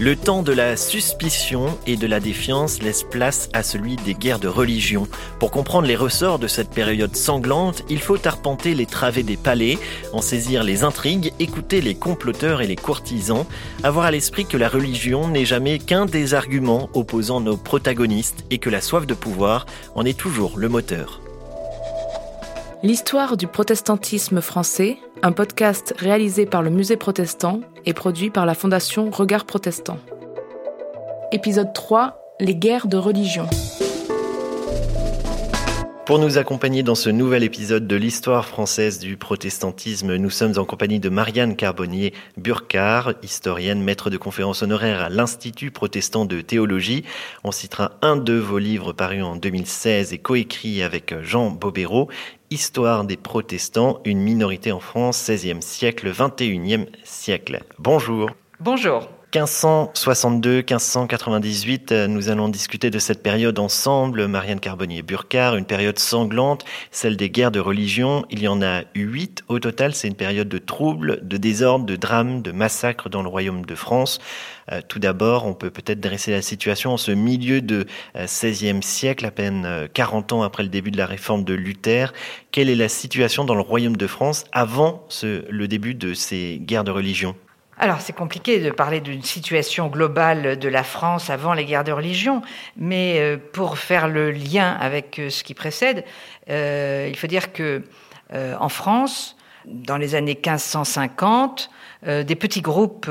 Le temps de la suspicion et de la défiance laisse place à celui des guerres de religion. Pour comprendre les ressorts de cette période sanglante, il faut arpenter les travées des palais, en saisir les intrigues, écouter les comploteurs et les courtisans, avoir à l'esprit que la religion n'est jamais qu'un des arguments opposant nos protagonistes et que la soif de pouvoir en est toujours le moteur. L'histoire du protestantisme français, un podcast réalisé par le Musée protestant et produit par la Fondation Regard Protestant. Épisode 3 Les guerres de religion. Pour nous accompagner dans ce nouvel épisode de l'histoire française du protestantisme, nous sommes en compagnie de Marianne Carbonnier-Burcard, historienne, maître de conférences honoraire à l'Institut protestant de théologie. On citera un de vos livres parus en 2016 et coécrits avec Jean Bobéro, Histoire des protestants, une minorité en France, 16e siècle, 21e siècle. Bonjour. Bonjour. 1562-1598, euh, nous allons discuter de cette période ensemble, Marianne Carbonnier-Burcard, une période sanglante, celle des guerres de religion. Il y en a huit au total, c'est une période de troubles, de désordres, de drames, de massacres dans le royaume de France. Euh, tout d'abord, on peut peut-être dresser la situation en ce milieu de XVIe euh, siècle, à peine 40 ans après le début de la réforme de Luther. Quelle est la situation dans le royaume de France avant le début de ces guerres de religion? Alors c'est compliqué de parler d'une situation globale de la France avant les guerres de religion, mais euh, pour faire le lien avec euh, ce qui précède, euh, il faut dire que en France, dans les années 1550, des petits groupes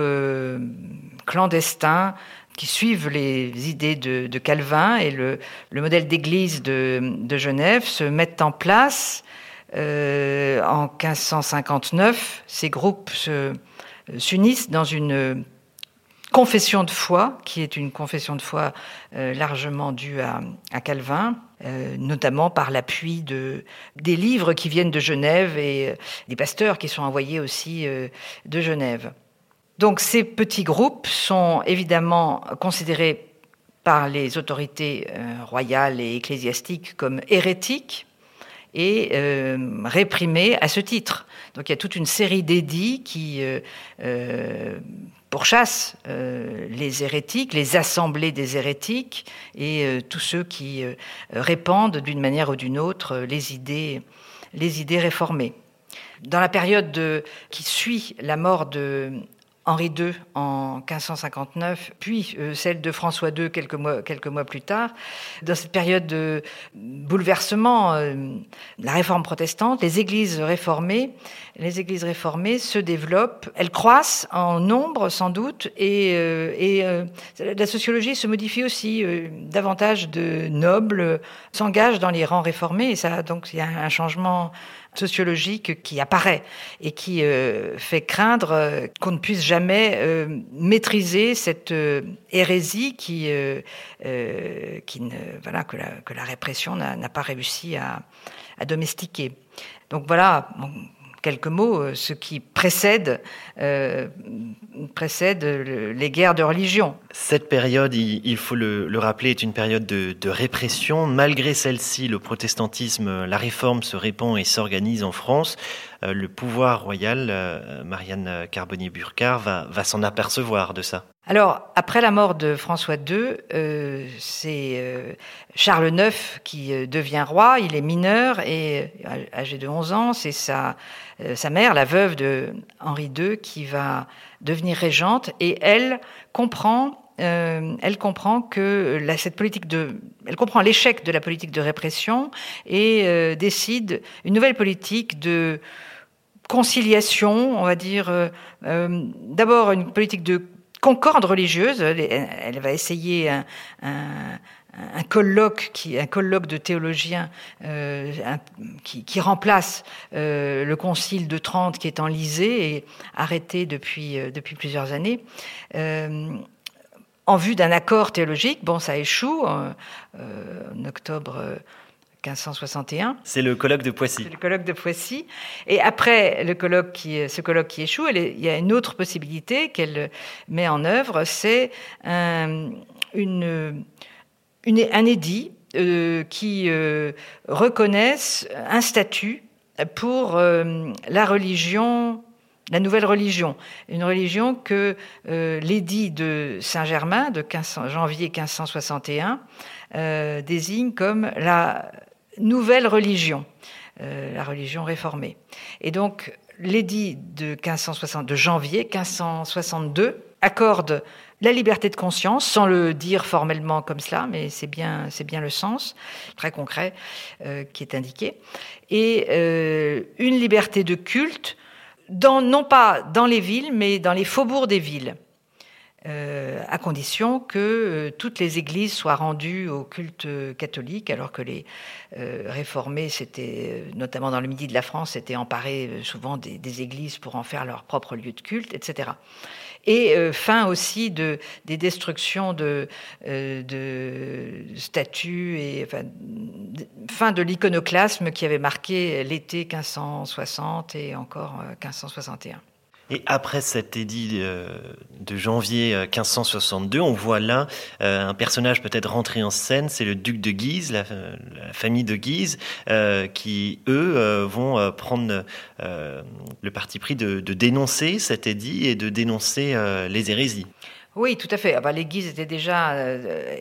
clandestins qui suivent les idées de, Calvin et le, modèle d'église de, de, Genève se mettent en place. en 1559, ces groupes se s'unissent dans une confession de foi, qui est une confession de foi euh, largement due à, Calvin, euh, notamment par l'appui de, des livres qui viennent de Genève et des pasteurs qui sont envoyés aussi de Genève. Donc ces petits groupes sont évidemment considérés par les autorités royales et ecclésiastiques comme hérétiques et réprimés à ce titre. Donc il y a toute une série d'édits qui euh, euh, pourchassent euh, les hérétiques, les assemblées des hérétiques et tous ceux qui répandent d'une manière ou d'une autre les idées, les idées réformées. Dans la période qui suit la mort de Henri II en 1559, puis euh, celle de François II quelques mois, quelques mois plus tard. Dans cette période de bouleversement, euh, la réforme protestante, les églises réformées, les églises réformées se développent, elles croissent en nombre sans doute, et, euh, et la sociologie se modifie aussi. davantage de nobles s'engagent dans les rangs réformés, et ça, donc, il y a un changement sociologique qui apparaît et qui euh, fait craindre euh, qu'on ne puisse jamais euh, maîtriser cette hérésie qui, qui ne, voilà, que, la, que la répression n'a pas réussi à, à domestiquer. Donc voilà, quelques mots, euh, ce qui précède, euh, précède les guerres de religion. Cette période, il, faut le, rappeler, est une période de, répression. Malgré celle-ci, le protestantisme, la réforme se répand et s'organise en France. Euh, le pouvoir royal, Marianne Carbonnier-Burcard, va, va s'en apercevoir de ça. Alors, après la mort de François II, euh, c'est euh, Charles IX qui euh, devient roi. Il est mineur et âgé de 11 ans. C'est sa, mère, la veuve de Henri II, qui va devenir régente. Et elle comprend elle comprend que cette politique de, elle comprend l'échec de la politique de répression et décide une nouvelle politique de conciliation, on va dire, d'abord une politique de concorde religieuse. Elle, va essayer un, colloque, un colloque de théologiens euh, qui, remplace euh, le concile de Trente qui est enlisé et arrêté depuis, euh, depuis plusieurs années. en vue d'un accord théologique, bon, ça échoue en octobre 1561. C'est le colloque de Poissy. C'est le colloque de Poissy. Et après le colloque qui, ce colloque qui échoue, il y a une autre possibilité qu'elle met en œuvre, c'est un, une, une, un édit euh, qui euh, reconnaisse un statut pour la religion la nouvelle religion, une religion que l'édit de Saint-Germain de janvier 1561 désigne comme la nouvelle religion, la religion réformée. Et donc l'édit de, 1560, de janvier 1562 accorde la liberté de conscience, sans le dire formellement comme cela, mais c'est bien, c'est bien le sens très concret euh, qui est indiqué, et euh, une liberté de culte, dans, non pas dans les villes, mais dans les faubourgs des villes. Euh, à condition que euh, toutes les églises soient rendues au culte catholique, alors que les euh, réformés, c'était notamment dans le midi de la France, s'étaient emparés souvent des, églises pour en faire leur propre lieu de culte, etc. Et fin aussi de, des destructions de, de statues et fin de l'iconoclasme qui avait marqué l'été 1560 et encore 1561. Et après cet édit euh, de janvier 1562, euh, on voit là euh, un personnage peut-être rentré en scène, c'est le duc de Guise, la, famille de Guise, qui, eux, vont prendre le parti pris de, dénoncer cet édit et de dénoncer les hérésies. Oui, tout à fait. Ah bah, les Guises étaient déjà,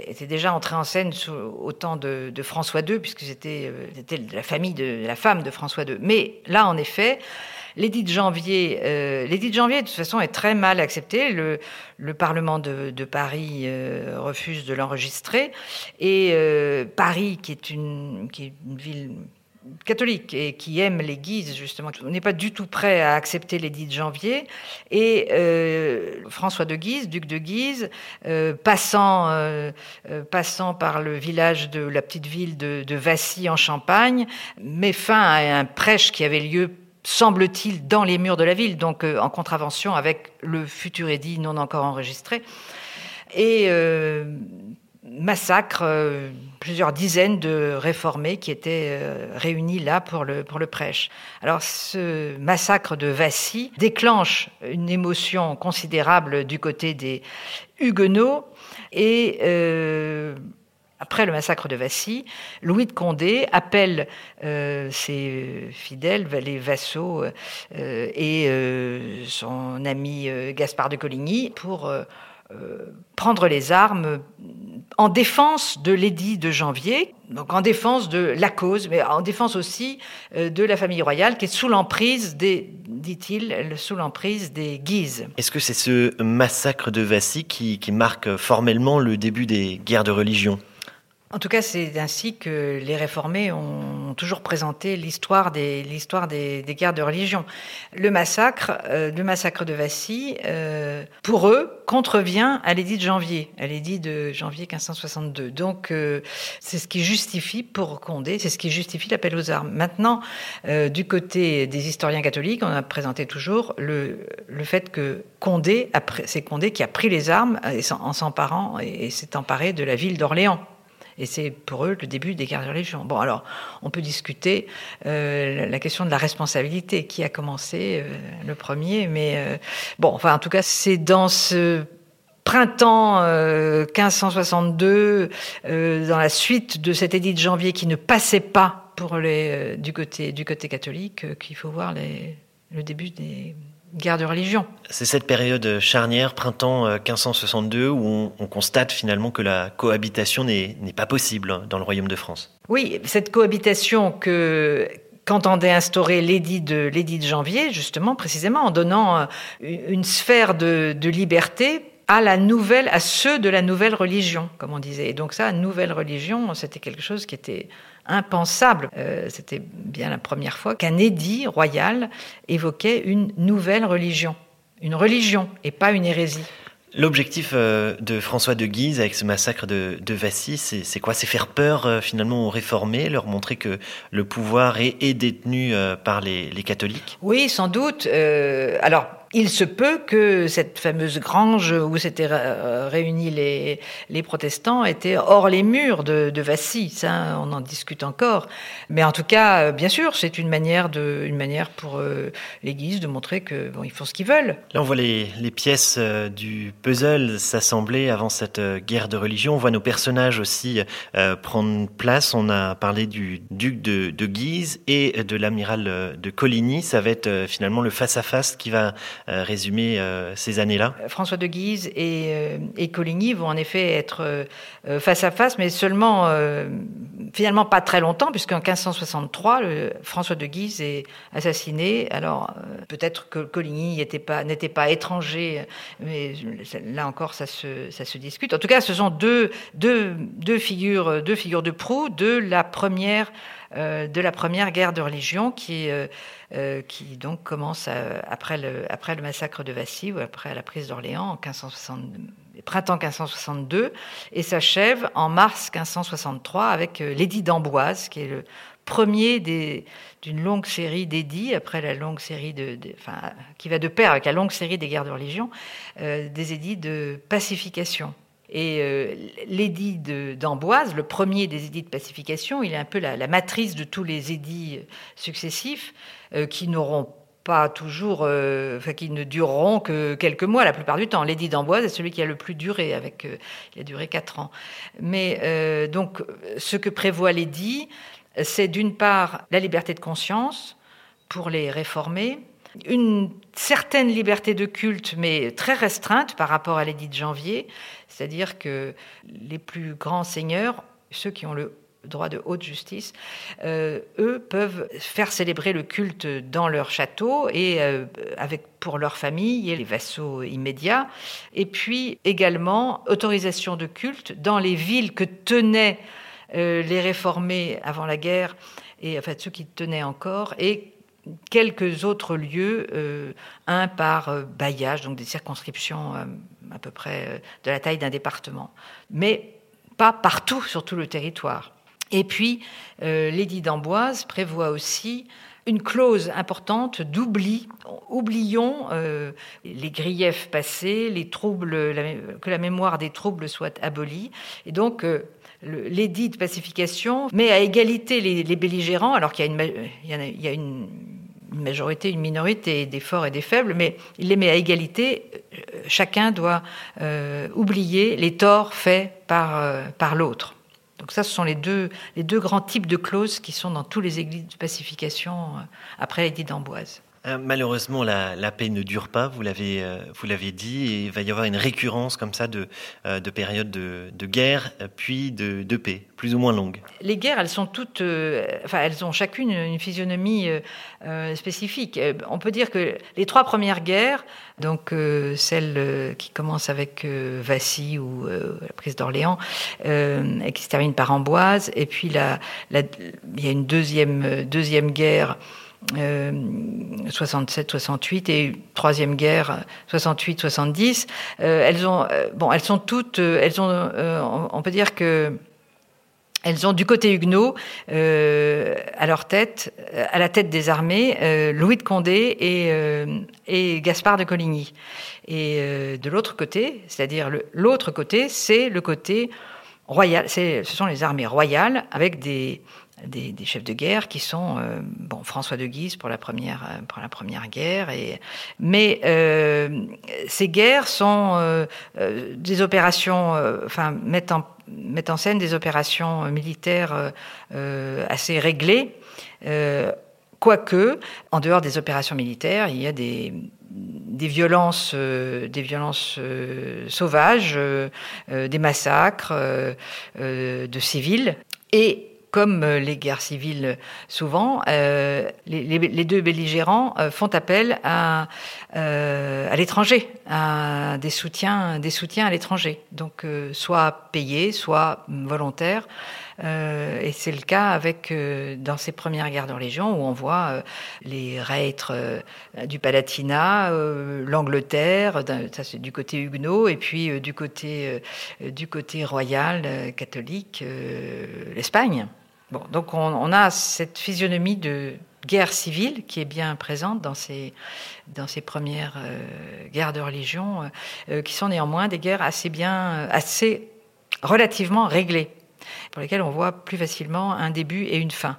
étaient déjà entrés en scène au temps de, François II, puisque c'était la famille de la femme de François II. Mais là, en effet, L'édit de janvier, euh, l'édit de janvier de toute façon est très mal accepté. Le, le Parlement de, Paris euh, refuse de l'enregistrer et euh, Paris, qui est une, ville catholique et qui aime les Guises, justement, n'est pas du tout prêt à accepter l'édit de janvier. Et François de Guise, duc de Guise, passant, par le village de la petite ville de Vassy en Champagne, met fin à un prêche qui avait lieu semble-t-il, dans les murs de la ville, donc euh, en contravention avec le futur édit non encore enregistré, et euh, massacre euh, plusieurs dizaines de réformés qui étaient réunis là pour le, pour le prêche. Alors ce massacre de Vassy déclenche une émotion considérable du côté des Huguenots et après le massacre de Vassy, Louis de Condé appelle euh, ses fidèles, les vassaux euh, et euh, son ami Gaspard de Coligny pour prendre les armes en défense de l'édit de janvier, donc en défense de la cause, mais en défense aussi de la famille royale qui est sous l'emprise des, dit-il, sous l'emprise des Guises. Est-ce que c'est ce massacre de Vassy qui marque formellement le début des guerres de religion? En tout cas, c'est ainsi que les réformés ont toujours présenté l'histoire des, l'histoire des, guerres de religion. Le massacre, euh, le massacre de Vassy, euh, pour eux, contrevient à l'édit de janvier, à l'édit de janvier 1562. Donc, euh, c'est ce qui justifie pour Condé, c'est ce qui justifie l'appel aux armes. Maintenant, du côté des historiens catholiques, on a présenté toujours le, le fait que Condé, c'est Condé qui a pris les armes en s'emparant et s'est emparé de la ville d'Orléans. Et c'est pour eux le début des guerres de religion. Bon, alors, on peut discuter euh, la question de la responsabilité, qui a commencé euh, le premier, mais euh, bon, enfin, en tout cas, c'est dans ce printemps 1562, dans la suite de cet édit de janvier qui ne passait pas du, côté, catholique, qu'il faut voir le début des guerre de religion. C'est cette période charnière, printemps 1562, euh, où on, constate finalement que la cohabitation n'est pas possible dans le royaume de France. Oui, cette cohabitation que qu'entendait instaurer l'édit de, de janvier, justement, précisément, en donnant euh, une sphère de, de liberté à la nouvelle, à ceux de la nouvelle religion, comme on disait. Et donc ça, nouvelle religion, c'était quelque chose qui était impensable. Euh, c'était bien la première fois qu'un édit royal évoquait une nouvelle religion. Une religion et pas une hérésie. L'objectif euh, de François de Guise avec ce massacre de, de Vassy, c'est quoi? C'est faire peur euh, finalement aux réformés, leur montrer que le pouvoir est, détenu par les, les, catholiques? Oui, sans doute. alors, il se peut que cette fameuse grange où s'étaient réunis les, protestants était hors les murs de, Vassy. Ça, on en discute encore. Mais en tout cas, euh, bien sûr, c'est une manière, de, une manière pour euh, l'Église de montrer que bon, ils font ce qu'ils veulent. Là, on voit les, pièces euh, du puzzle s'assembler avant cette guerre de religion. On voit nos personnages aussi prendre place. On a parlé du duc de, Guise et de l'amiral de Coligny. Ça va être finalement le face-à-face qui va euh, résumer euh, ces années-là. François de Guise et, euh, et, Coligny vont en effet être face à face, mais seulement finalement pas très longtemps, puisqu'en 1563, François de Guise est assassiné. Alors peut-être que Coligny n'était pas, étranger, mais là encore ça se, discute. En tout cas, ce sont deux, deux, deux, figures, deux figures de proue de la première euh, de la première guerre de religion qui, euh, euh, qui donc commence après, le, après le massacre de Vassy ou après la prise d'Orléans en printemps 1562 et s'achève en mars 1563 avec l'édit d'Amboise qui est le premier d'une longue série d'édits, après la longue série de, enfin, qui va de pair avec la longue série des guerres de religion, des édits de pacification. Et euh, l'édit d'Amboise, le premier des édits de pacification, il est un peu la, matrice de tous les édits successifs euh, qui n'auront pas toujours, euh, enfin, qui ne dureront que quelques mois la plupart du temps. L'édit d'Amboise est celui qui a le plus duré, avec, il a duré quatre ans. Mais donc, ce que prévoit l'édit, c'est d'une part la liberté de conscience pour les réformés, une certaine liberté de culte, mais très restreinte par rapport à l'édit de janvier, c'est-à-dire que les plus grands seigneurs, ceux qui ont le droit de haute justice, euh, eux peuvent faire célébrer le culte dans leur château et euh, avec pour leur famille et les vassaux immédiats. Et puis également autorisation de culte dans les villes que tenaient euh, les réformés avant la guerre et enfin ceux qui tenaient encore et quelques autres lieux, un par bailliage, donc des circonscriptions à peu près de la taille d'un département, mais pas partout sur tout le territoire. Et puis, l'édit d'Amboise prévoit aussi une clause importante d'oubli. Oublions les griefs passés, les troubles, que la mémoire des troubles soit abolie. Et donc, l'édit de pacification met à égalité les, belligérants, alors qu'il y a une, majorité, une minorité, des forts et des faibles, mais il les met à égalité. Euh, chacun doit euh, oublier les torts faits euh, par l'autre. Donc ça, ce sont les deux, les deux grands types de clauses qui sont dans tous les églises de pacification après l'édit d'Amboise. Euh, malheureusement, la, paix ne dure pas, vous l'avez, euh, vous l'avez dit, et il va y avoir une récurrence comme ça de, euh, de périodes de, guerre, puis de, de, paix, plus ou moins longues. Les guerres, elles sont toutes, enfin, elles ont chacune une physionomie spécifique. On peut dire que les trois premières guerres, donc celle qui commence avec Vassy ou la prise d'Orléans, et qui se termine par Amboise, et puis la, il y a une deuxième, deuxième guerre 67-68 euh, et troisième guerre 68-70. Euh, elles ont, euh, bon, elles sont toutes, elles ont, on peut dire que elles ont du côté huguenot à leur tête, à la tête des armées, Louis de Condé et, et Gaspard de Coligny. Et de l'autre côté, c'est-à-dire l'autre côté, c'est le côté royal. Ce sont les armées royales avec des des, chefs de guerre qui sont euh, bon François de Guise pour la première euh, pour la première guerre et mais euh, ces guerres sont des opérations enfin mettent en mettent en scène des opérations militaires assez réglées quoique en dehors des opérations militaires il y a des des violences, des violences sauvages, des massacres de civils et comme euh, les guerres civiles souvent, euh, les, deux belligérants euh, font appel à, à l'étranger, à des soutiens, des soutiens à l'étranger. Donc soit payés, soit volontaires. Et c'est le cas avec dans ces premières guerres de religion où on voit les reîtres du Palatinat, l'Angleterre, ça c'est du côté huguenot, et puis du côté du côté royal catholique, l'Espagne. Donc on, a cette physionomie de, guerre civile qui est bien présente dans ces, dans ces premières guerres de religion, qui sont néanmoins des guerres assez bien, assez relativement réglées, pour lesquelles on voit plus facilement un début et une fin.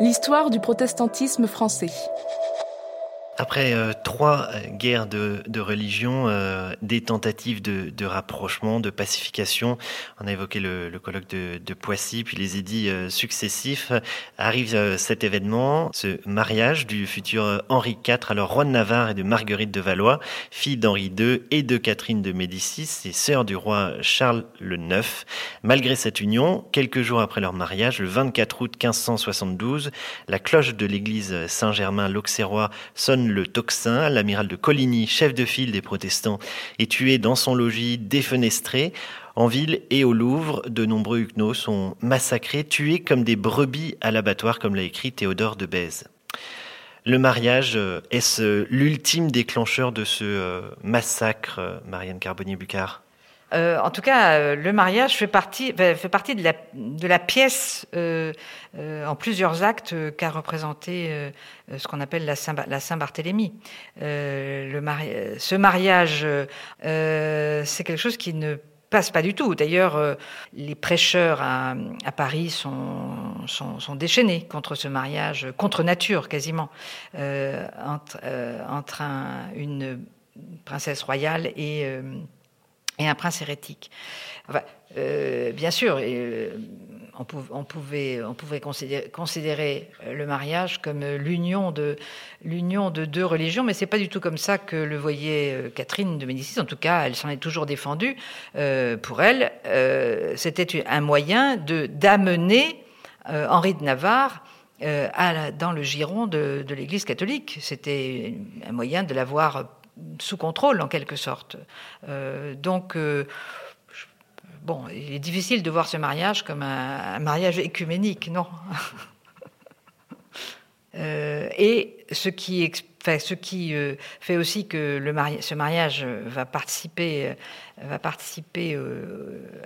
L'histoire du protestantisme français. Après euh, trois euh, guerres de, religion, euh, des tentatives de, rapprochement, de pacification, on a évoqué le, colloque de, Poissy, puis les édits successifs, arrive cet événement, ce mariage du futur Henri IV, alors roi de Navarre et de Marguerite de Valois, fille d'Henri II et de Catherine de Médicis et sœur du roi Charles le IX. Malgré cette union, quelques jours après leur mariage, le 24 août 1572, la cloche de l'église Saint-Germain-l'Auxerrois sonne le tocsin, l'amiral de Coligny, chef de file des protestants, est tué dans son logis défenestré. En ville et au Louvre, de nombreux huguenots sont massacrés, tués comme des brebis à l'abattoir, comme l'a écrit Théodore de Bèze. Le mariage, euh, est-ce l'ultime déclencheur de ce euh, massacre, euh, Marianne Carbonnier-Bucard? Euh, en tout cas, euh, le mariage fait partie, fait partie de, la, de la pièce euh, en plusieurs actes qu'a représenté ce qu'on appelle la Saint-Barthélemy. le ce mariage, c'est quelque chose qui ne passe pas du tout. D'ailleurs, les prêcheurs à, à Paris sont, sont, sont, déchaînés contre ce mariage, contre nature quasiment, entre, entre une princesse royale et et un prince hérétique. Euh, bien sûr, euh, on, pouvait, on pouvait considérer, le mariage comme l'union de, deux religions, mais c'est pas du tout comme ça que le voyait euh, Catherine de Médicis. En tout cas, elle s'en est toujours défendue. pour elle, c'était un moyen de d'amener Henri de Navarre dans le giron de l'Église catholique. C'était un moyen de l'avoir sous contrôle en quelque sorte. Euh, donc, euh, bon, il est difficile de voir ce mariage comme un, mariage écuménique, non euh, Et ce qui, ce qui fait aussi que le ce mariage va participer va participer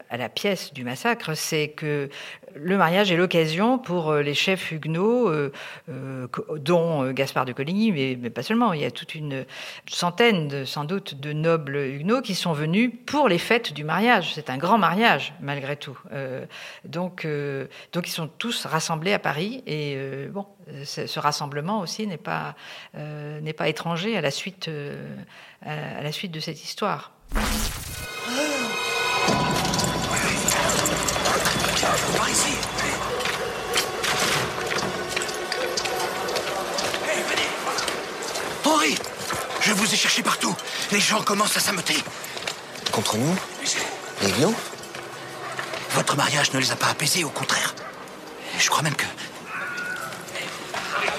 à la pièce du massacre, c'est que le mariage est l'occasion pour euh, les chefs huguenots, euh, dont Gaspard de Coligny, mais, pas seulement, il y a toute une centaine, sans doute, de nobles huguenots qui sont venus pour les fêtes du mariage. C'est un grand mariage, malgré tout. donc, donc, ils sont tous rassemblés à Paris, et bon, ce rassemblement aussi n'est pas, pas étranger à la suite, à la suite de cette histoire. Henri Je vous ai cherché partout. Les gens commencent à s'ameuter. Contre nous Les lions Votre mariage ne les a pas apaisés, au contraire. Je crois même que...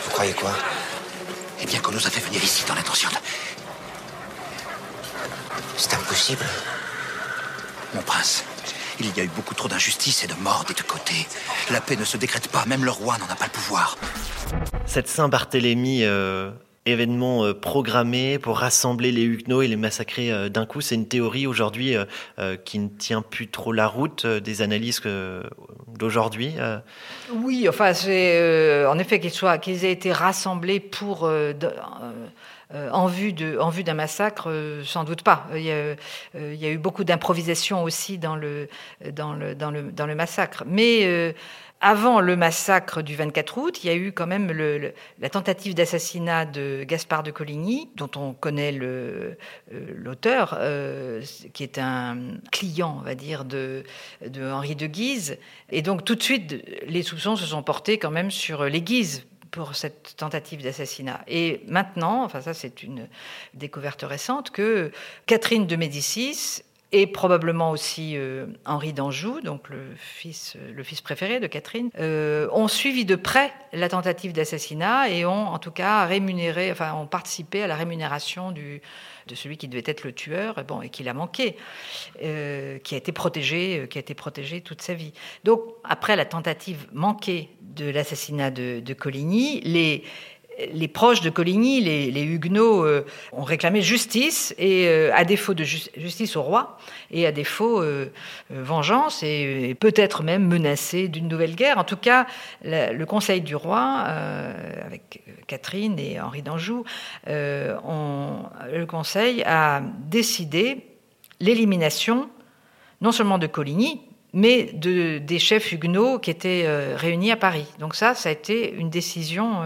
Vous croyez quoi Eh bien qu'on nous a fait venir ici dans l'intention de... C'est impossible. Mon prince, il y a eu beaucoup trop d'injustice et de morts des deux côtés. La paix ne se décrète pas, même le roi n'en a pas le pouvoir. Cette Saint-Barthélemy, euh, événement euh, programmé pour rassembler les Huguenots et les massacrer euh, d'un coup, c'est une théorie aujourd'hui qui ne tient plus trop la route des analyses d'aujourd'hui Oui, enfin, c'est en effet qu'ils aient été rassemblés pour euh, en vue d'un massacre, euh, sans doute pas. Il y a, euh, eu beaucoup d'improvisation aussi dans le, dans, le, dans, le, dans le massacre. Mais avant le massacre du 24 août, il y a eu quand même la tentative d'assassinat de Gaspard de Coligny, dont on connaît l'auteur, qui est un client, on va dire, de, de Henri de Guise. Et donc tout de suite, les soupçons se sont portés quand même sur les Guises pour cette tentative d'assassinat. Et maintenant, enfin ça c'est une découverte récente, que Catherine de Médicis et probablement aussi euh, Henri d'Anjou, donc le fils, le fils préféré de Catherine, euh, ont suivi de près la tentative d'assassinat et ont en tout cas rémunéré, enfin ont participé à la rémunération de celui qui devait être le tueur, et bon, et qui l'a manqué, euh, qui a été protégé, qui a été protégé toute sa vie. Donc, après la tentative manquée de l'assassinat de, Coligny, les les proches de Coligny, les, Huguenots, euh, ont réclamé justice, et euh, à défaut de justice au roi, et à défaut euh, vengeance, et, peut-être même menacé d'une nouvelle guerre. En tout cas, le Conseil du roi, avec Catherine et Henri d'Anjou, le Conseil a décidé l'élimination non seulement de Coligny, mais de, des chefs huguenots qui étaient réunis à Paris. Donc ça, ça a été une décision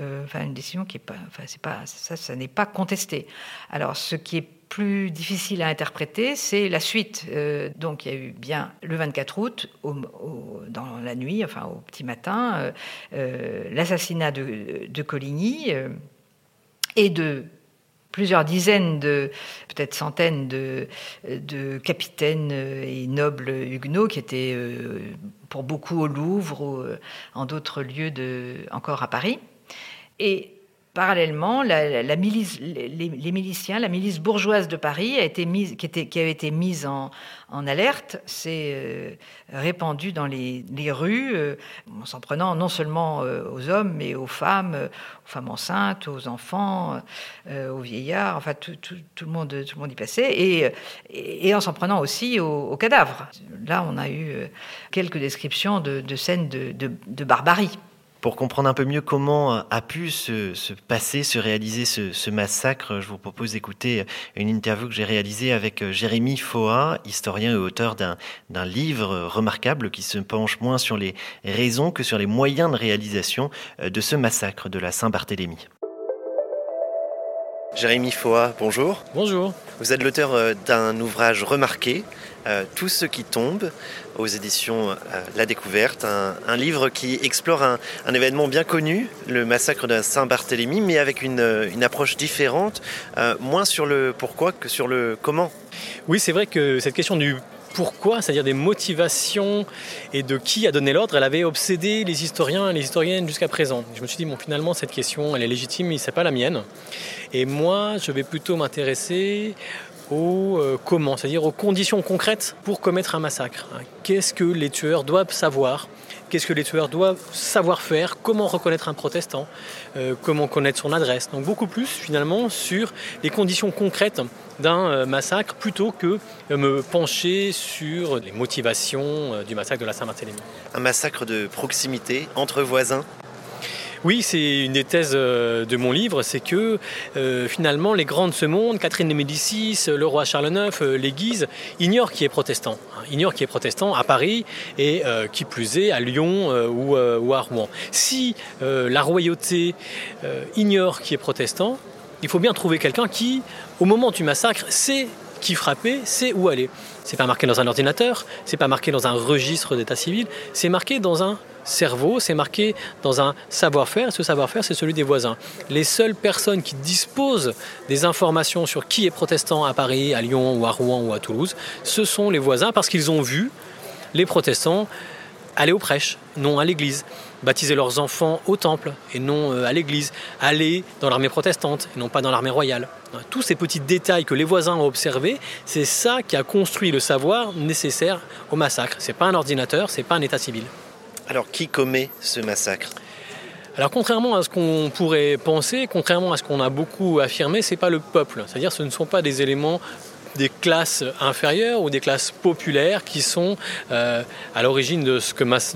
euh, enfin une décision qui est pas, enfin c'est pas ça, n'est pas contesté. Alors ce qui est plus difficile à interpréter, c'est la suite. Euh, donc il y a eu bien le 24 août, dans la nuit, enfin au petit matin, euh, l'assassinat de, de, Coligny et de plusieurs dizaines de, peut-être centaines de, capitaines et nobles huguenots qui étaient pour beaucoup au Louvre ou en d'autres lieux de, encore à Paris. Parallèlement, les, miliciens, la milice bourgeoise de Paris, a été mise, qui, était, avait été mise en, alerte, s'est euh, répandue dans les, rues, euh, en s'en prenant non seulement euh, aux hommes, mais aux femmes, aux femmes enceintes, aux enfants, aux vieillards, enfin tout, le monde, tout le monde y passait, et, en s'en prenant aussi aux, cadavres. Là, on a eu quelques descriptions de, scènes de barbarie. Pour comprendre un peu mieux comment a pu se, passer, se réaliser ce, massacre, je vous propose d'écouter une interview que j'ai réalisée avec euh, Jérémy Foa, historien et auteur d'un livre remarquable qui se penche moins sur les raisons que sur les moyens de réalisation euh, de ce massacre de la Saint-Barthélemy. Jérémy Foa, bonjour. Bonjour. Vous êtes l'auteur euh, d'un ouvrage remarqué, Tout ce qui tombe, aux éditions euh, La Découverte, un, livre qui explore un, événement bien connu, le massacre de Saint-Barthélemy, mais avec une, approche différente, euh, moins sur le pourquoi que sur le comment. Oui, c'est vrai que cette question du pourquoi, c'est-à-dire des motivations et de qui a donné l'ordre, elle avait obsédé les historiens et les historiennes jusqu'à présent. Je me suis dit, bon, finalement, cette question, elle est légitime, mais ce n'est pas la mienne. Et moi, je vais plutôt m'intéresser au euh, comment, c'est-à-dire aux conditions concrètes pour commettre un massacre. Qu'est-ce que les tueurs doivent savoir? Qu'est-ce que les tueurs doivent savoir faire? Comment reconnaître un protestant? Euh, Comment connaître son adresse? Donc beaucoup plus finalement sur les conditions concrètes d'un euh, massacre plutôt que me pencher sur les motivations du massacre de la Saint-Barthélemy. Un massacre de proximité entre voisins oui, c'est une des thèses euh, de mon livre, c'est que euh, finalement les grands de ce monde, Catherine de Médicis, le roi Charles IX, euh, les Guises, ignorent qui est protestant. Hein, ignorent qui est protestant à Paris et qui plus est à Lyon ou, à Rouen. Si la royauté ignore qui est protestant, il faut bien trouver quelqu'un qui, au moment du massacre, sait qui frapper, sait où aller. C'est pas marqué dans un ordinateur, c'est pas marqué dans un registre d'état civil, c'est marqué dans un cerveau, c'est marqué dans un savoir-faire. Ce savoir-faire, c'est celui des voisins. Les seules personnes qui disposent des informations sur qui est protestant à Paris, à Lyon ou à Rouen ou à Toulouse, ce sont les voisins parce qu'ils ont vu les protestants aller aux prêches, non à l'église, baptiser leurs enfants au temple et non euh, à l'église, aller dans l'armée protestante et non pas dans l'armée royale. Tous ces petits détails que les voisins ont observés, c'est ça qui a construit le savoir nécessaire au massacre. C'est pas un ordinateur, c'est pas un état civil. Alors qui commet ce massacre alors contrairement à ce qu'on pourrait penser, contrairement à ce qu'on a beaucoup affirmé, c'est pas le peuple. C'est-à-dire ce ne sont pas des éléments des classes inférieures ou des classes populaires qui sont euh, à l'origine de, ce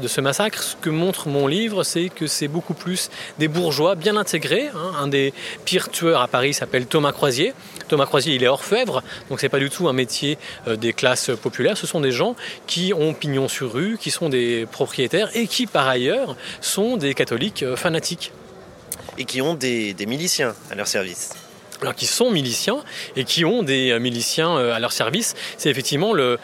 ce massacre. Ce que montre mon livre, c'est que c'est beaucoup plus des bourgeois bien intégrés. Hein. Un des pires tueurs à Paris s'appelle Thomas Croisier. Thomas Croisier, il est orfèvre, donc c'est pas du tout un métier euh, des classes populaires. Ce sont des gens qui ont pignon sur rue, qui sont des propriétaires et qui, par ailleurs, sont des catholiques euh, fanatiques. Et qui ont des miliciens à leur service qui sont miliciens et qui ont des euh, miliciens euh, à leur service. C'est effectivement le,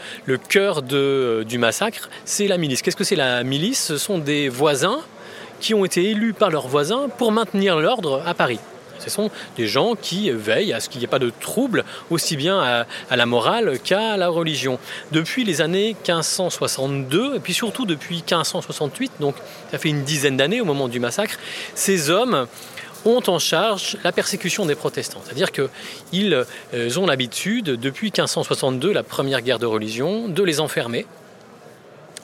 cœur euh, du massacre, c'est la milice. Qu'est-ce que c'est la milice? Ce sont des voisins qui ont été élus par leurs voisins pour maintenir l'ordre à Paris. Ce sont des gens qui veillent à ce qu'il n'y ait pas de trouble aussi bien à, à la morale qu'à la religion. Depuis les années 1562, et puis surtout depuis 1568, donc ça fait une dizaine d'années au moment du massacre, ces hommes ont en charge la persécution des protestants. C'est-à-dire qu'ils euh, ont l'habitude, depuis 1562, la première guerre de religion, de les enfermer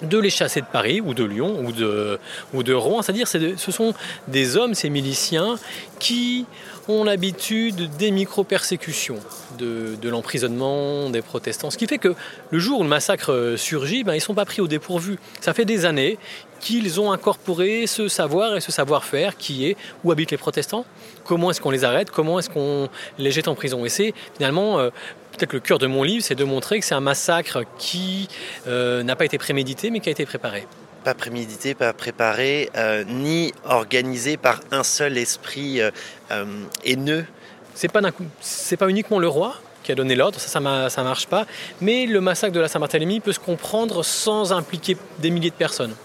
de les chasser de Paris ou de Lyon ou de, ou de Rouen. C'est-à-dire ce sont des hommes, ces miliciens, qui ont l'habitude des micro-persécutions, de, l'emprisonnement des protestants. Ce qui fait que le jour où le massacre surgit, ben, ils ne sont pas pris au dépourvu. Ça fait des années qu'ils ont incorporé ce savoir et ce savoir-faire qui est où habitent les protestants, comment est-ce qu'on les arrête, comment est-ce qu'on les jette en prison. Et c'est finalement euh, peut-être le cœur de mon livre, c'est de montrer que c'est un massacre qui euh, n'a pas été prémédité, mais qui a été préparé. Pas prémédité, pas préparé, euh, ni organisé par un seul esprit euh, haineux. C'est pas, c'est pas uniquement le roi qui a donné l'ordre, ça, ça, ça marche pas, mais le massacre de la Saint-Barthélemy peut se comprendre sans impliquer des milliers de personnes.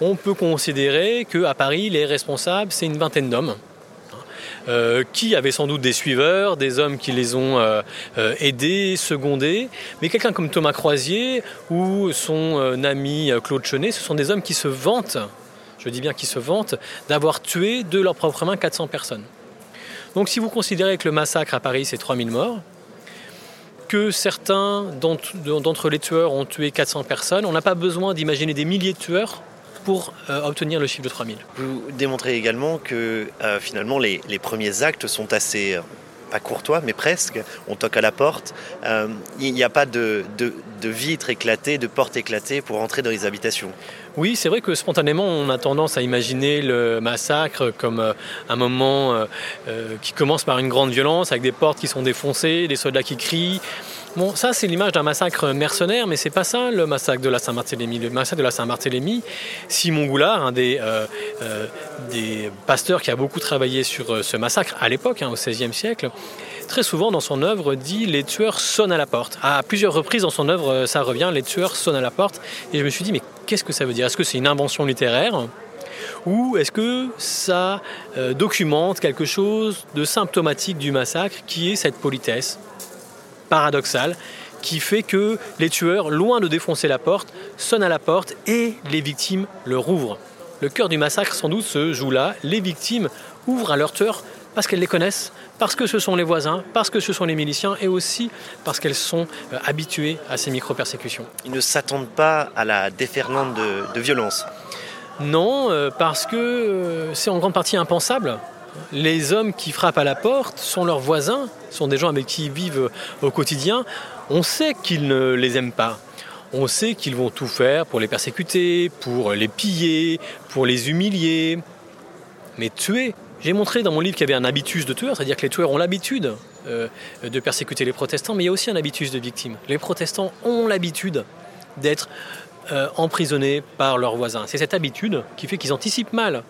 On peut considérer qu'à Paris, les responsables, c'est une vingtaine d'hommes euh, qui avaient sans doute des suiveurs, des hommes qui les ont euh, euh, aidés, secondés. Mais quelqu'un comme Thomas Croisier ou son ami Claude Chenet, ce sont des hommes qui se vantent, je dis bien qui se vantent, d'avoir tué de leurs propres mains 400 personnes. Donc si vous considérez que le massacre à Paris, c'est 3000 morts, que certains d'entre les tueurs ont tué 400 personnes, on n'a pas besoin d'imaginer des milliers de tueurs pour euh, obtenir le chiffre de 3000. Vous démontrez également que euh, finalement les, premiers actes sont assez, euh, pas courtois, mais presque. On toque à la porte. Il n'y a pas de, de, de vitres éclatées, de portes éclatées pour entrer dans les habitations. Oui, c'est vrai que spontanément, on a tendance à imaginer le massacre comme un moment qui commence par une grande violence, avec des portes qui sont défoncées, des soldats qui crient. Bon, ça c'est l'image d'un massacre mercenaire, mais c'est pas ça le massacre de la Saint-Barthélemy. Le massacre de la Saint-Barthélemy, Simon Goulard, un des, euh, euh, pasteurs qui a beaucoup travaillé sur euh, ce massacre à l'époque, hein, au XVIe siècle, très souvent dans son œuvre dit les tueurs sonnent à la porte. À plusieurs reprises dans son œuvre, ça revient, les tueurs sonnent à la porte. Et je me suis dit, mais qu'est-ce que ça veut dire? Est-ce que c'est une invention littéraire? Ou est-ce que ça documente quelque chose de symptomatique du massacre qui est cette politesse? Paradoxal qui fait que les tueurs, loin de défoncer la porte, sonnent à la porte et les victimes le rouvrent. Le cœur du massacre sans doute se joue là. Les victimes ouvrent à leurs tueurs parce qu'elles les connaissent, parce que ce sont les voisins, parce que ce sont les miliciens et aussi parce qu'elles sont euh, habituées à ces micro-persécutions. Ils ne s'attendent pas à la déferlante de, violence Non, euh, parce que euh, c'est en grande partie impensable. Les hommes qui frappent à la porte sont leurs voisins, sont des gens avec qui ils vivent au quotidien. On sait qu'ils ne les aiment pas. On sait qu'ils vont tout faire pour les persécuter, pour les piller, pour les humilier. Mais tuer, j'ai montré dans mon livre qu'il y avait un habitus de tueur, c'est-à-dire que les tueurs ont l'habitude euh, de persécuter les protestants, mais il y a aussi un habitus de victime. Les protestants ont l'habitude d'être euh, emprisonnés par leurs voisins. C'est cette habitude qui fait qu'ils anticipent mal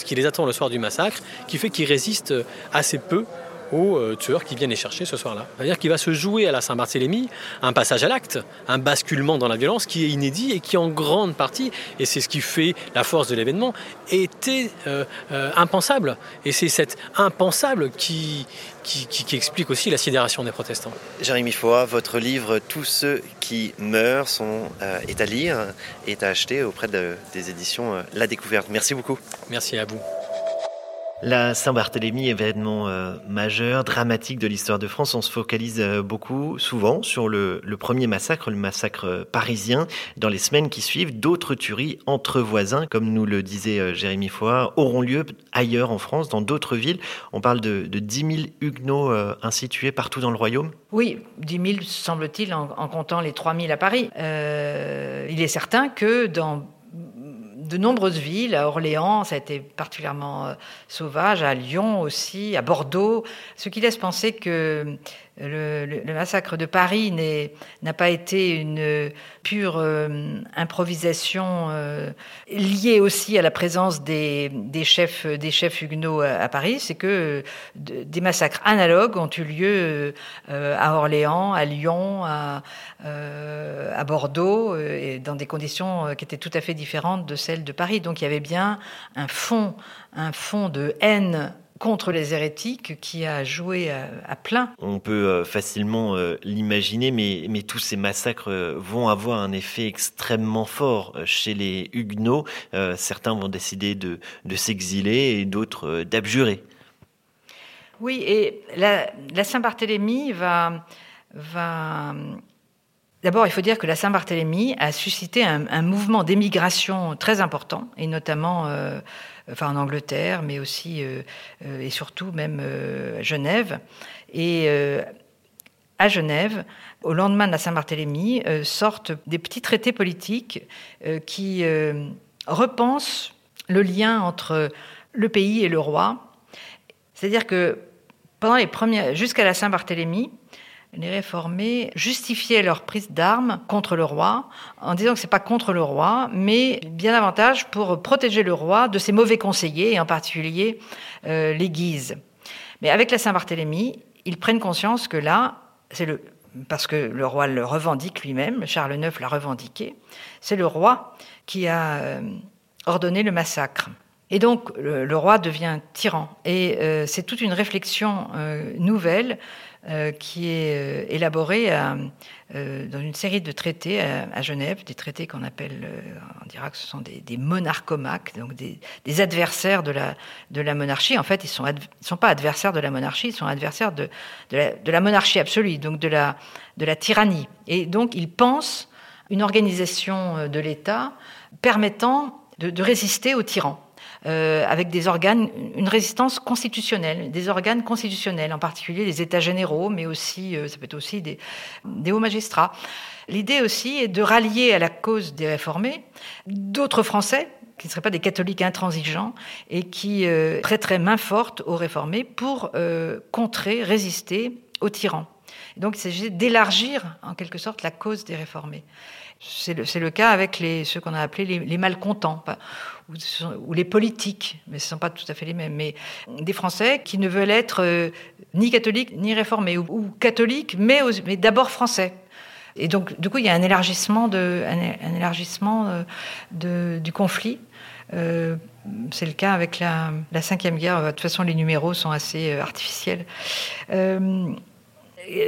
ce qui les attend le soir du massacre, qui fait qu'ils résistent assez peu aux euh, tueurs qui viennent les chercher ce soir-là. C'est-à-dire qu'il va se jouer à la Saint-Barthélemy un passage à l'acte, un basculement dans la violence qui est inédit et qui en grande partie, et c'est ce qui fait la force de l'événement, était euh, euh, impensable. Et c'est cet impensable qui, qui, explique aussi la sidération des protestants. Jérémy Foy, votre livre Tous ceux qui meurent sont, est à lire, est à acheter auprès des éditions La Découverte. Merci beaucoup. Merci à vous. La Saint-Barthélemy, événement euh, majeur, dramatique de l'histoire de France, on se focalise euh, beaucoup, souvent, sur le, premier massacre, le massacre euh, parisien. Dans les semaines qui suivent, d'autres tueries entre voisins, comme nous le disait Jérémy Foy, auront lieu ailleurs en France, dans d'autres villes. On parle de, de 10 000 huguenots ainsi tués partout dans le royaume Oui, 10 000 semble-t-il, en, en, comptant les 3 000 à Paris. il est certain que dans de nombreuses villes, à Orléans, ça a été particulièrement euh, sauvage, à Lyon aussi, à Bordeaux, ce qui laisse penser que le, massacre de Paris n'a pas été une pure euh, improvisation euh, liée aussi à la présence des, chefs, des huguenots à, Paris, c'est que des massacres analogues ont eu lieu euh, à Orléans, à Lyon, à, Bordeaux, dans des conditions qui étaient tout à fait différentes de celles de Paris. Donc il y avait bien un fond, un fond de haine contre les hérétiques qui a joué à, plein. On peut euh, facilement euh, l'imaginer, mais, mais tous ces massacres euh, vont avoir un effet extrêmement fort chez les Huguenots. certains vont décider de, de s'exiler et d'autres d'abjurer. Oui, et la, Saint-Barthélemy va, va D'abord, il faut dire que la Saint-Barthélemy a suscité un, mouvement d'émigration très important, et notamment enfin, en Angleterre, mais aussi et surtout même Genève. Et à Genève, au lendemain de la Saint-Barthélemy, sortent des petits traités politiques qui repensent le lien entre le pays et le roi. C'est-à-dire que pendant les jusqu'à la Saint-Barthélemy, les réformés justifiaient leur prise d'armes contre le roi en disant que c'est pas contre le roi, mais bien davantage pour protéger le roi de ses mauvais conseillers, et en particulier euh, les Guises. Mais avec la Saint-Barthélemy, ils prennent conscience que là, c'est le parce que le roi le revendique lui-même, Charles IX l'a revendiqué, c'est le roi qui a euh, ordonné le massacre. Et donc le, roi devient tyran. Et euh, c'est toute une réflexion nouvelle euh, qui est élaborée dans une série de traités à, Genève, des traités qu'on appelle, on dira que ce sont des, des monarchomaques, donc des, adversaires de la, monarchie. En fait, ils ne sont, pas adversaires de la monarchie, ils sont adversaires de, la, monarchie absolue, donc de la, de la tyrannie. Et donc ils pensent une organisation de l'État permettant de, de résister aux tyrans. Euh, avec des organes, une résistance constitutionnelle, des organes constitutionnels, en particulier les États généraux, mais aussi, euh, ça peut être aussi des, des hauts magistrats. L'idée aussi est de rallier à la cause des réformés d'autres Français qui ne seraient pas des catholiques intransigeants et qui euh, prêteraient main forte aux réformés pour euh, contrer, résister aux tyrans. donc il s'agit d'élargir en quelque sorte la cause des réformés. C'est le, le, cas avec les, ceux qu'on a appelés les, malcontents, ou, les politiques, mais ce ne sont pas tout à fait les mêmes, mais des Français qui ne veulent être euh, ni catholiques ni réformés, ou, catholiques, mais, mais d'abord français. Et donc, du coup, il y a un élargissement, de, un, élargissement euh, de, du conflit. Euh, c'est le cas avec la, la, cinquième guerre. De toute façon, les numéros sont assez artificiels.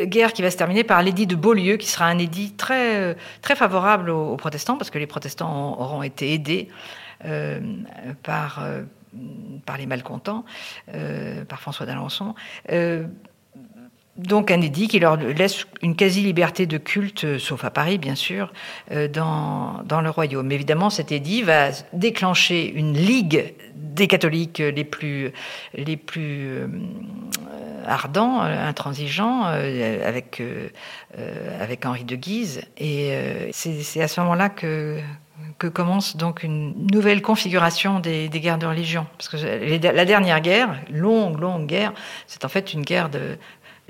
Guerre qui va se terminer par l'édit de Beaulieu, qui sera un édit très, très favorable aux, protestants, parce que les protestants auront été aidés euh, par, euh, par les malcontents, euh, par François d'Alençon. Euh, donc un édit qui leur laisse une quasi-liberté de culte, sauf à Paris bien sûr, dans, dans le royaume. Évidemment, cet édit va déclencher une ligue des catholiques les plus, les plus euh, ardents, euh, intransigeants, euh, avec, avec Henri de Guise. Et c'est à ce moment-là que, que commence donc une nouvelle configuration des, des guerres de religion. Parce que la dernière guerre, longue, longue guerre, c'est en fait une guerre de,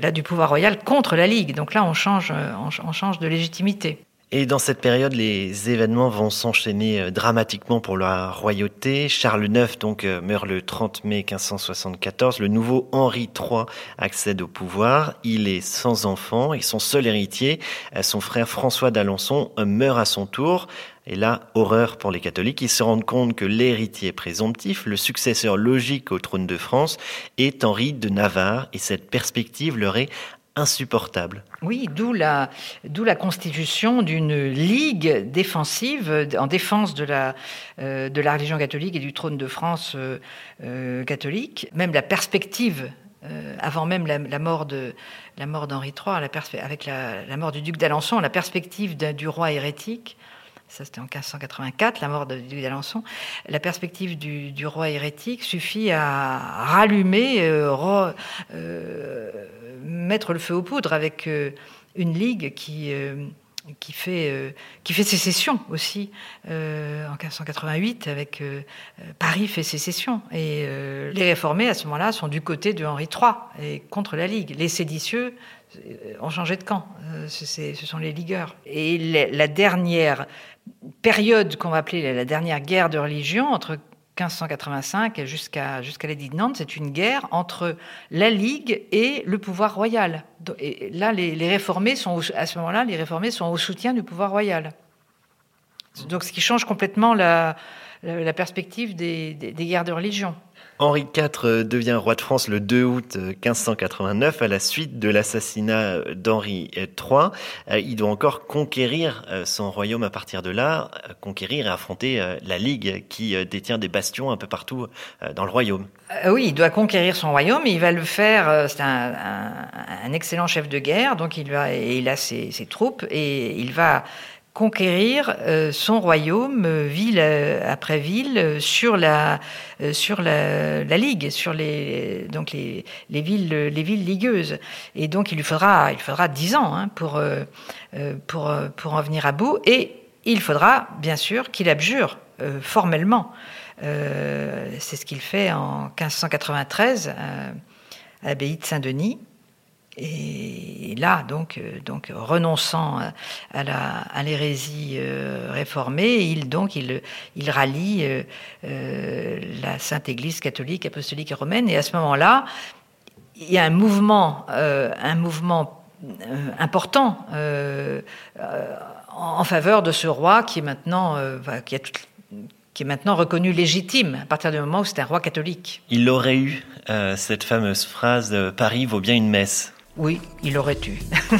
là, du pouvoir royal contre la Ligue. Donc là, on change, on change de légitimité. Et dans cette période, les événements vont s'enchaîner euh, dramatiquement pour la royauté. Charles IX donc euh, meurt le 30 mai 1574. Le nouveau Henri III accède au pouvoir. Il est sans enfant et son seul héritier, euh, son frère François d'Alençon, meurt à son tour. Et là, horreur pour les catholiques, ils se rendent compte que l'héritier présomptif, le successeur logique au trône de France, est Henri de Navarre, et cette perspective leur est insupportable. Oui, d'où la, d'où la constitution d'une ligue défensive en défense de la, euh, de la religion catholique et du trône de France euh, euh, catholique. Même la perspective, avant même la, mort de la mort d'Henri III, avec la, mort du duc d'Alençon, la perspective du roi hérétique ça c'était en 1584, la mort de, d'Alençon, la perspective du, roi hérétique suffit à rallumer, euh, euh, mettre le feu aux poudres avec euh, une ligue qui, qui, fait, qui fait sécession aussi en 1588 avec Paris fait sécession. Et les réformés à ce moment-là sont du côté de Henri III et contre la ligue. Les séditieux ont changé de camp. ce sont les ligueurs. Et la dernière période qu'on va appeler la dernière guerre de religion entre 1585 jusqu'à jusqu'à l'édit de Nantes, c'est une guerre entre la Ligue et le pouvoir royal. Et là, les, réformés sont à ce moment-là, les réformés sont au soutien du pouvoir royal. Donc, ce qui change complètement la, perspective des guerres de religion. Henri IV devient roi de France le 2 août 1589 à la suite de l'assassinat d'Henri III. Il doit encore conquérir son royaume à partir de là, conquérir et affronter la Ligue qui détient des bastions un peu partout dans le royaume. Oui, il doit conquérir son royaume et il va le faire. C'est un, excellent chef de guerre, donc il, va, il a ses, ses troupes et il va conquérir euh, son royaume euh, ville euh, après ville sur la sur la, ligue sur les donc les, les, villes les villes ligueuses. Et donc il lui faudra il faudra dix ans hein, pour pour pour en venir à bout. Et il faudra bien sûr qu'il abjure formellement. C'est ce qu'il fait en 1593 à l'abbaye de Saint-Denis et là, donc, euh, donc renonçant à, la, à l'hérésie euh, réformée, il donc il, il rallie euh, la Sainte Église catholique, apostolique et romaine. Et à ce moment-là, il y a un mouvement, un mouvement important en faveur de ce roi qui est maintenant, qui est maintenant reconnu légitime à partir du moment où c'est un roi catholique. Il aurait eu cette fameuse phrase Paris vaut bien une messe. Oui, il aurait eu.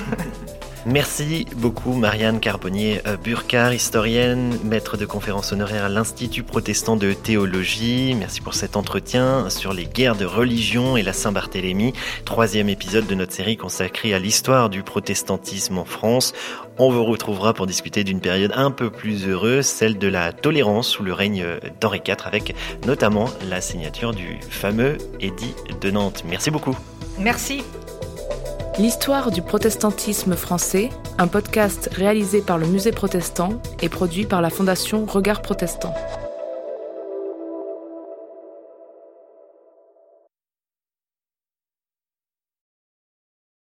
Merci beaucoup Marianne Carbonnier-Burkard, historienne, maître de conférences honoraire à l'Institut protestant de théologie. Merci pour cet entretien sur les guerres de religion et la Saint-Barthélemy, troisième épisode de notre série consacrée à l'histoire du protestantisme en France. On vous retrouvera pour discuter d'une période un peu plus heureuse, celle de la tolérance sous le règne d'Henri IV, avec notamment la signature du fameux Édit de Nantes. Merci beaucoup. Merci. L'histoire du protestantisme français, un podcast réalisé par le Musée protestant et produit par la Fondation Regard Protestant.